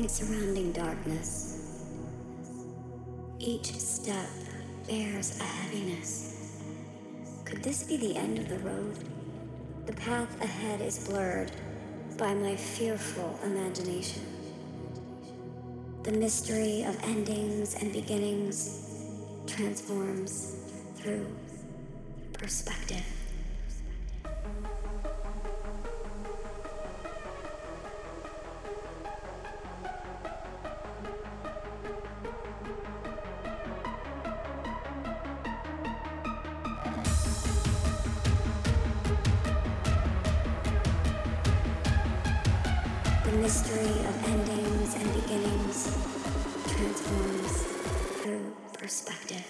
In surrounding darkness. Each step bears a heaviness. Could this be the end of the road? The path ahead is blurred by my fearful imagination. The mystery of endings and beginnings transforms through perspective. mystery of endings and beginnings transforms through perspective.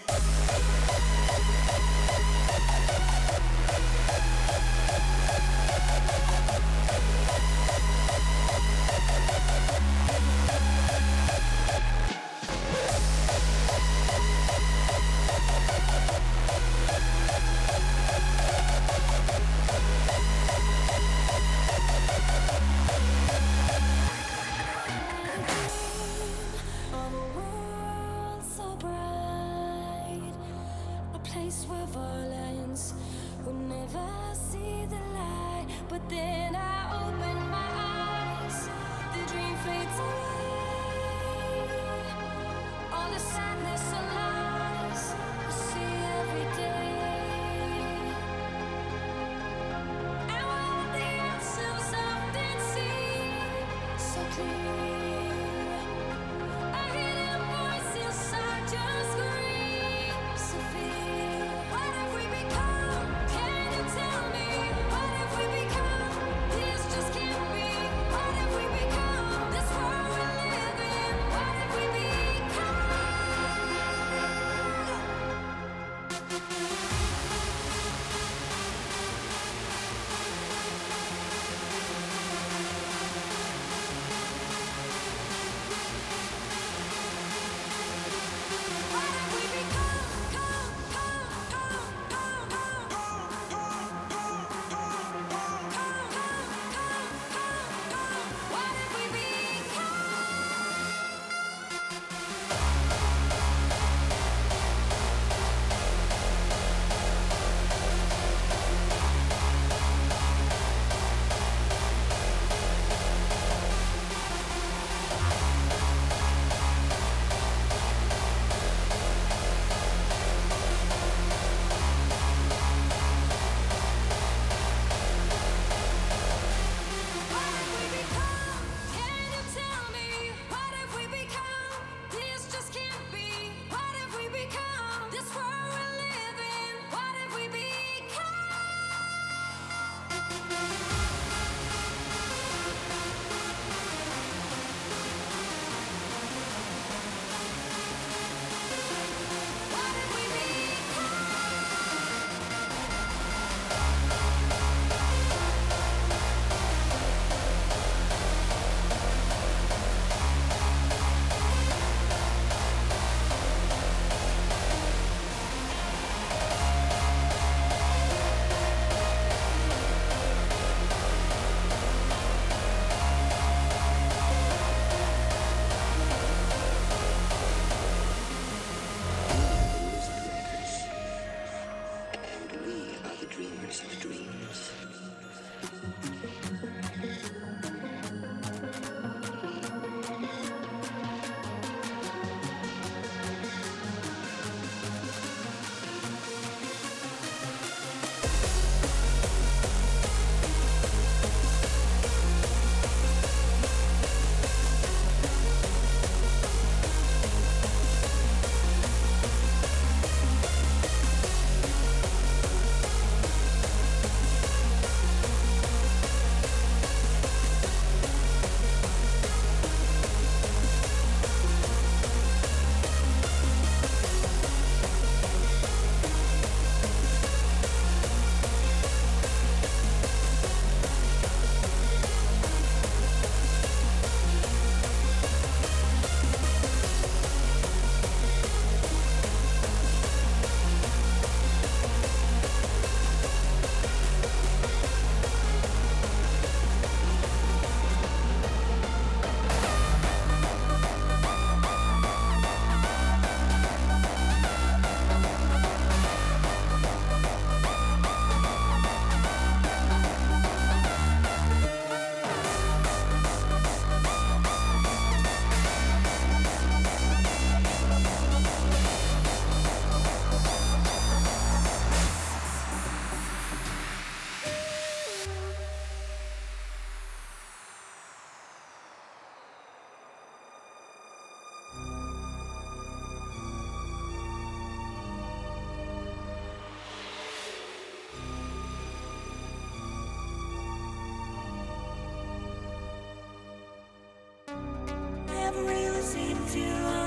You.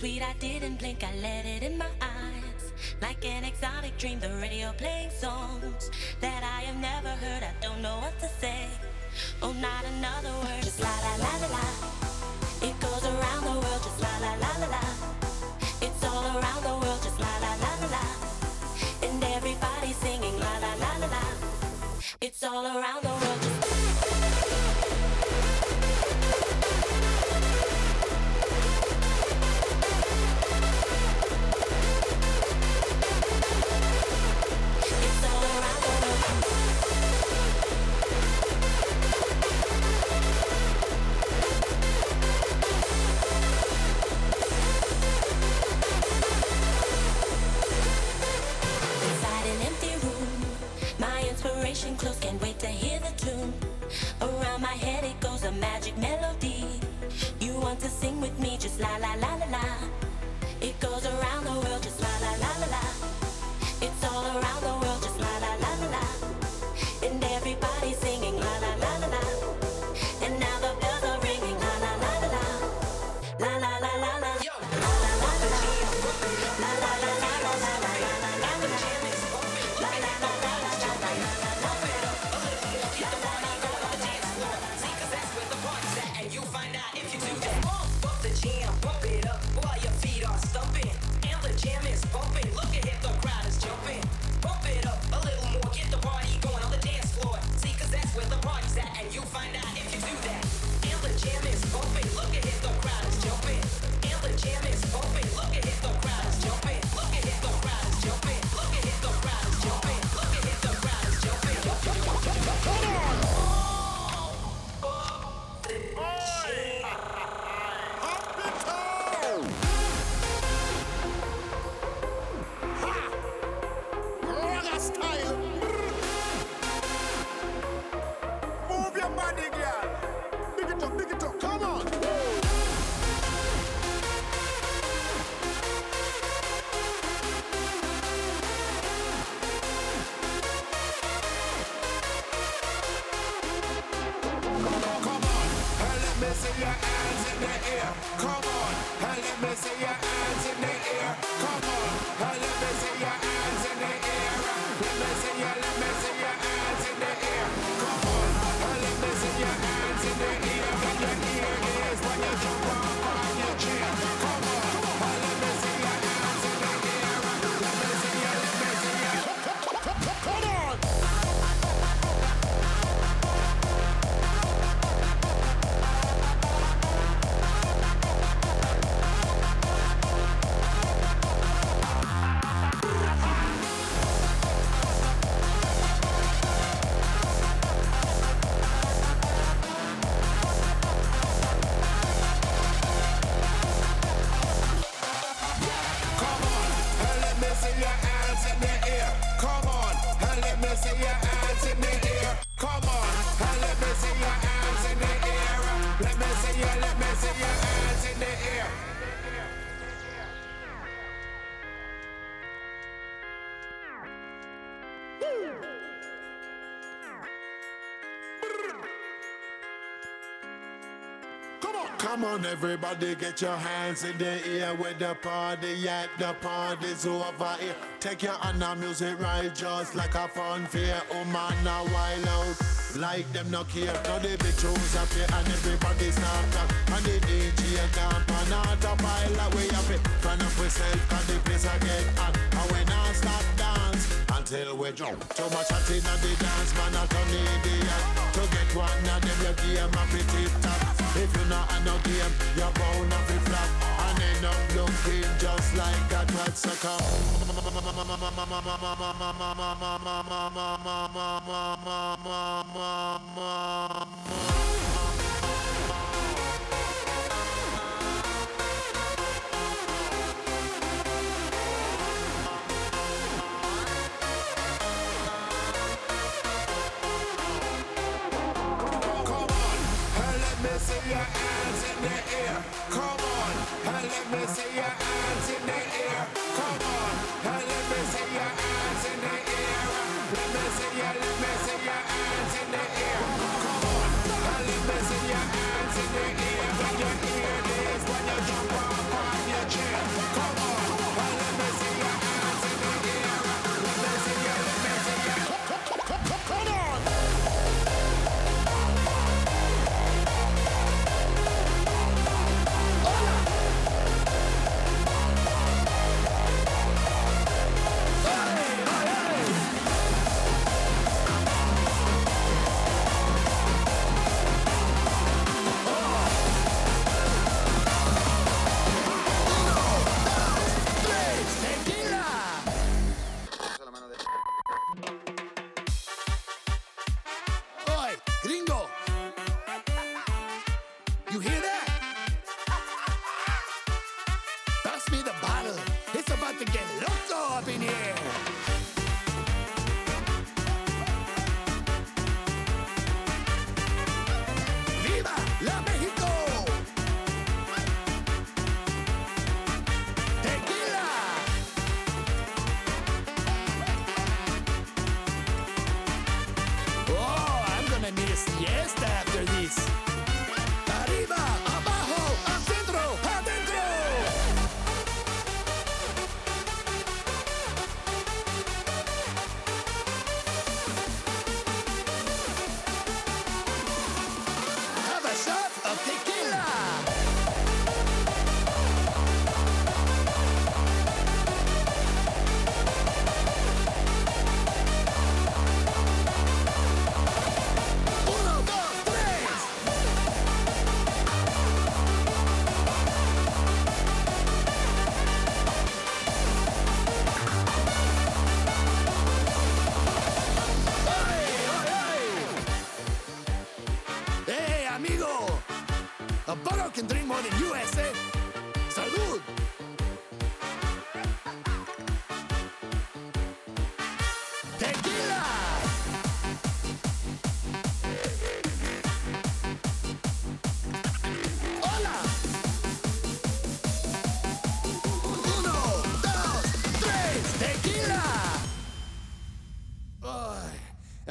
sweet I didn't blink, I let it in my eyes. Like an exotic dream, the radio playing songs that I have never heard. I don't know what to say. Oh, not another word, just la la la la la. It goes around the world, just la la la la la. It's all around the world, just la la la la la. And everybody's singing la la la la la. It's all around the Bumping. And the jam is bumping. Look ahead, the crowd is jumping. your hands in the air. Come on, and let me see your hands in the air. Come on, everybody, get your hands in the air with the party at the party's over here. Take your hand and music right just like a fun fair. Oh man, now wild out like them no care. Now the bitch who's up here and everybody's not up. And the DJ can't pan pile away up it. Turn up yourself, and the place I get hot till we drunk. Too much hot inna the dance, man, I turn idiot. To get one of them, your game a fi tip. If you not have no game, you're bound to be flat and end up looking just like a rat. So come. your hands in the air. Come on, and let me see your hands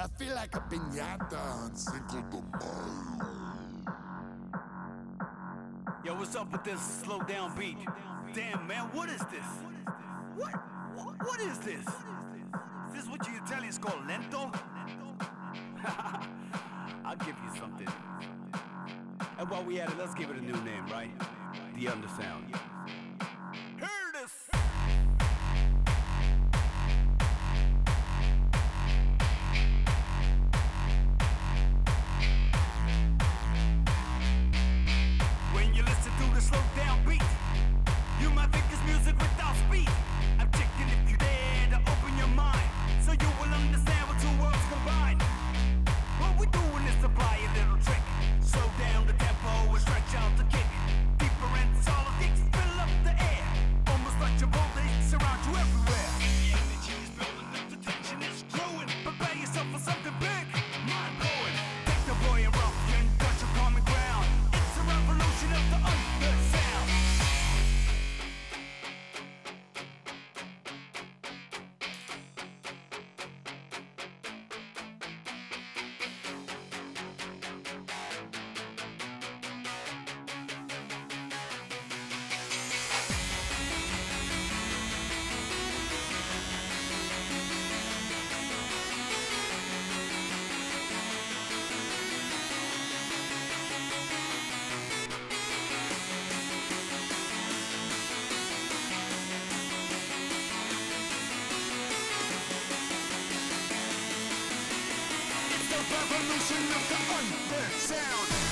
I feel like a piñata on Cinco de Mayo. Yo, what's up with this slow down beat? Damn, man, what is this? What? What, what is this? Is this what you Italians call lento? I'll give you something. And while we at it, let's give it a new name, right? The Undersound. Revolution of the undersound.